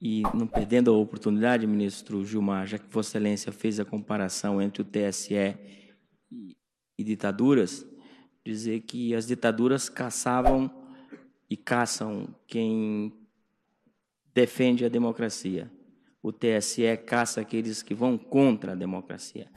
e não perdendo a oportunidade, ministro Gilmar, já que Vossa Excelência fez a comparação entre o TSE e, e ditaduras, dizer que as ditaduras caçavam e caçam quem defende a democracia. O TSE caça aqueles que vão contra a democracia.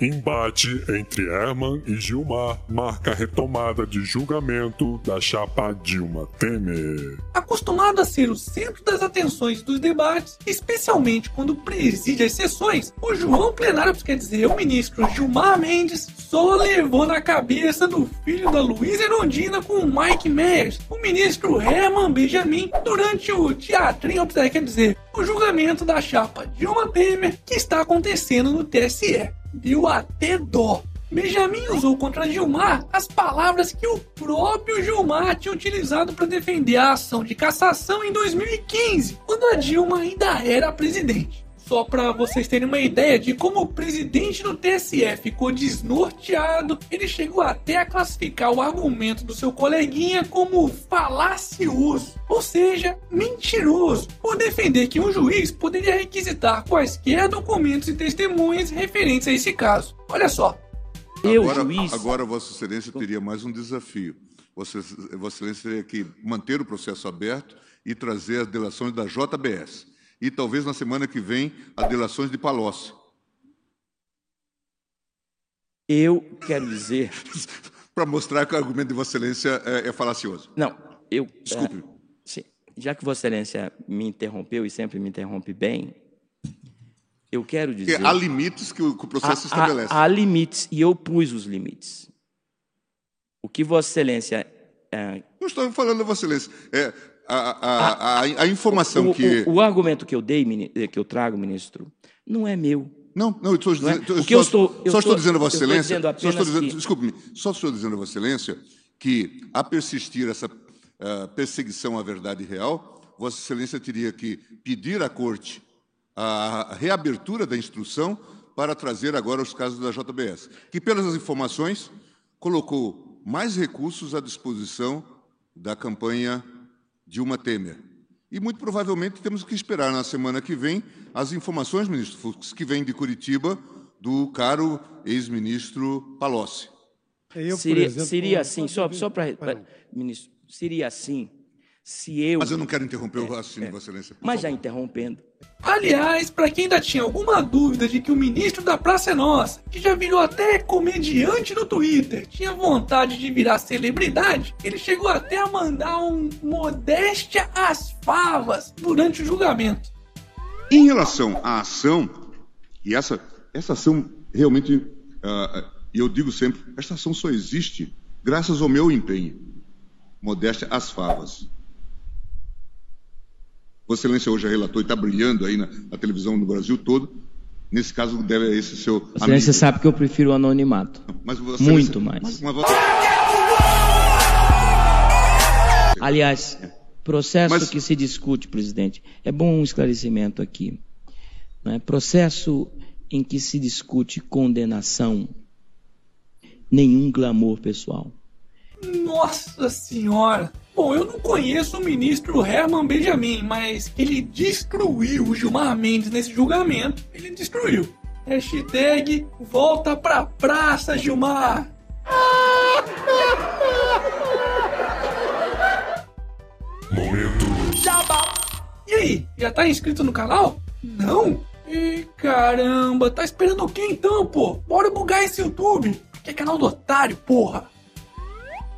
Embate entre Herman e Gilmar marca a retomada de julgamento da chapa Dilma Temer. Acostumado a ser o centro das atenções dos debates, especialmente quando preside as sessões, o João Plenário, quer dizer, o ministro Gilmar Mendes, só levou na cabeça do filho da Luísa Erondina com o Mike Myers, o ministro Herman Benjamin, durante o teatrinho, quer dizer, o julgamento da chapa Dilma Temer que está acontecendo no TSE deu até dó. Benjamin usou contra Gilmar as palavras que o próprio Gilmar tinha utilizado para defender a ação de cassação em 2015, quando a Dilma ainda era presidente. Só para vocês terem uma ideia de como o presidente do TSE ficou desnorteado, ele chegou até a classificar o argumento do seu coleguinha como falacioso, ou seja, mentiroso, por defender que um juiz poderia requisitar quaisquer documentos e testemunhas referentes a esse caso. Olha só. Eu, agora, juiz... agora Vossa Excelência teria mais um desafio. Vossa, Vossa Excelência teria que manter o processo aberto e trazer as delações da JBS e talvez na semana que vem a delações de Palocci. Eu quero dizer. Para mostrar que o argumento de Vossa Excelência é, é falacioso. Não, eu. Desculpe. Uh, sim, já que Vossa Excelência me interrompeu e sempre me interrompe bem, eu quero dizer. Porque há limites que o, que o processo há, estabelece. Há, há, limites e eu pus os limites. O que Vossa Excelência. Uh, Não estou falando, Vossa Excelência. É, a, a, a, a informação o, que. O, o, argumento que eu dei, que eu trago, ministro, não é meu. Não, não, eu estou dizendo. É? Que só, eu estou, eu só estou, dizendo a Vossa Excelência. Só estou dizendo, que... Desculpe-me, só estou dizendo a Vossa Excelência que, a persistir essa uh, perseguição à verdade real, Vossa Excelência teria que pedir à Corte a reabertura da instrução para trazer agora os casos da JBS, que, pelas informações, colocou mais recursos à disposição da campanha Dilma Temer. E muito provavelmente temos que esperar na semana que vem as informações, ministro Fux, que vêm de Curitiba do caro ex-ministro Palocci. Eu, seria, exemplo, seria assim, só, só para. Ministro, seria assim se eu. Mas eu não quero interromper o raciocínio, é, Vossa Excelência. Mas já interrompendo. Aliás, para quem ainda tinha alguma dúvida de que o ministro da Praça é Nossa, que já virou até comediante no Twitter, tinha vontade de virar celebridade, ele chegou até a mandar um modéstia às favas durante o julgamento. Em relação à ação, e essa, essa ação realmente, uh, eu digo sempre, essa ação só existe graças ao meu empenho. Modéstia às favas. Vossa Excelência hoje é relator e está brilhando aí na, na, televisão no Brasil todo. Nesse caso, deve a esse seu. Vossa Excelência sabe que eu prefiro o anonimato. Mas Muito mais. Mas, mas. Aliás, processo que se discute, presidente, é bom um esclarecimento aqui. Né? Processo em que se discute condenação, nenhum glamour pessoal. Nossa Senhora! Bom, eu não conheço o ministro Herman Benjamin, mas ele destruiu o Gilmar Mendes nesse julgamento. Ele destruiu. Hashtag volta pra praça, Gilmar. Momento. E aí, já tá inscrito no canal? Não? E caramba, tá esperando o que então, pô? Bora bugar esse YouTube. Que é canal do otário, porra.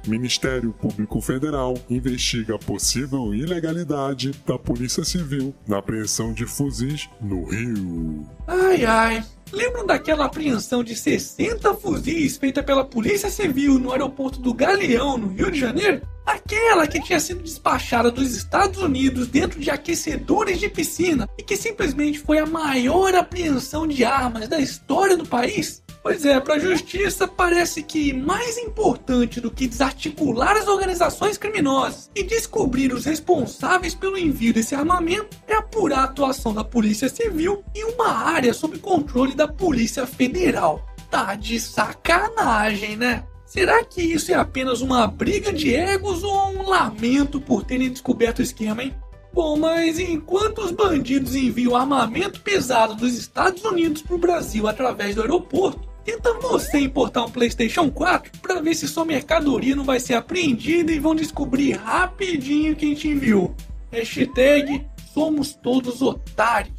Ministério Público Federal investiga possível ilegalidade da Polícia Civil na apreensão de fuzis no Rio. Ai ai. Lembram daquela apreensão de 60 fuzis feita pela Polícia Civil no aeroporto do Galeão, no Rio de Janeiro? Aquela que tinha sido despachada dos Estados Unidos dentro de aquecedores de piscina e que simplesmente foi a maior apreensão de armas da história do país? Pois é, para a justiça parece que mais importante do que desarticular as organizações criminosas e descobrir os responsáveis pelo envio desse armamento é apurar a atuação da Polícia Civil em uma área sob controle da Polícia Federal. Tá de sacanagem, né? Será que isso é apenas uma briga de egos ou um lamento por terem descoberto o esquema, hein? Bom, mas enquanto os bandidos enviam armamento pesado dos Estados Unidos para o Brasil através do aeroporto, tenta você importar um PlayStation 4 para ver se sua mercadoria não vai ser apreendida e vão descobrir rapidinho quem te enviou. Hashtag somos todos otários.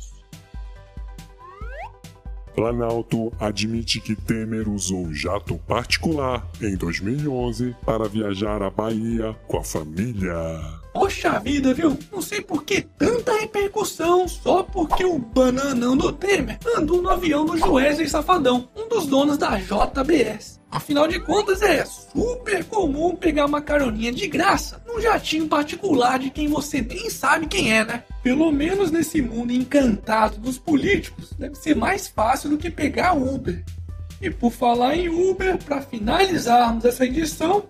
Planalto admite que Temer usou jato particular em 2011 para viajar à Bahia com a família. Poxa vida, viu? Não sei por que tanta repercussão só porque o bananão do Temer andou no avião do Joesley Safadão, um dos donos da JBS. Afinal de contas, é super comum pegar uma caroninha de graça num jatinho particular de quem você nem sabe quem é, né? Pelo menos nesse mundo encantado dos políticos, deve ser mais fácil do que pegar Uber. E por falar em Uber, para finalizarmos essa edição,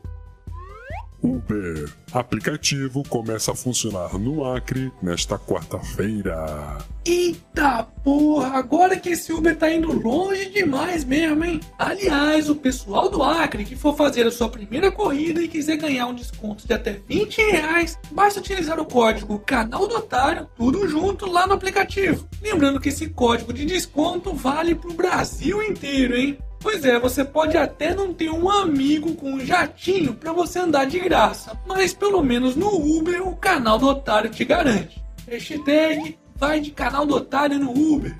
Uber. Aplicativo começa a funcionar no Acre nesta quarta-feira. Eita porra, agora que esse Uber tá indo longe demais mesmo, hein? Aliás, o pessoal do Acre que for fazer a sua primeira corrida e quiser ganhar um desconto de até 20 reais, basta utilizar o código Canal do Otário, tudo junto lá no aplicativo. Lembrando que esse código de desconto vale pro Brasil inteiro, hein? Pois é, você pode até não ter um amigo com um jatinho para você andar de graça, mas pelo menos no Uber o canal do otário te garante. Hashtag vai de canal do otário no Uber.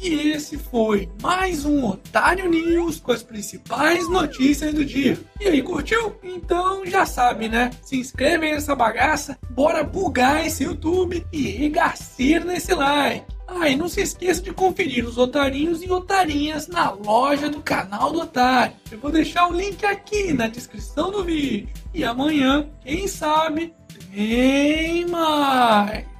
E esse foi mais um Otário News com as principais notícias do dia. E aí, curtiu? Então já sabe, né? Se inscreve nessa bagaça, bora bugar esse YouTube e regacer nesse like. Ah, e não se esqueça de conferir os otarinhos e otarinhas na loja do canal do Otário. Eu vou deixar o link aqui na descrição do vídeo. E amanhã, quem sabe, tem mais.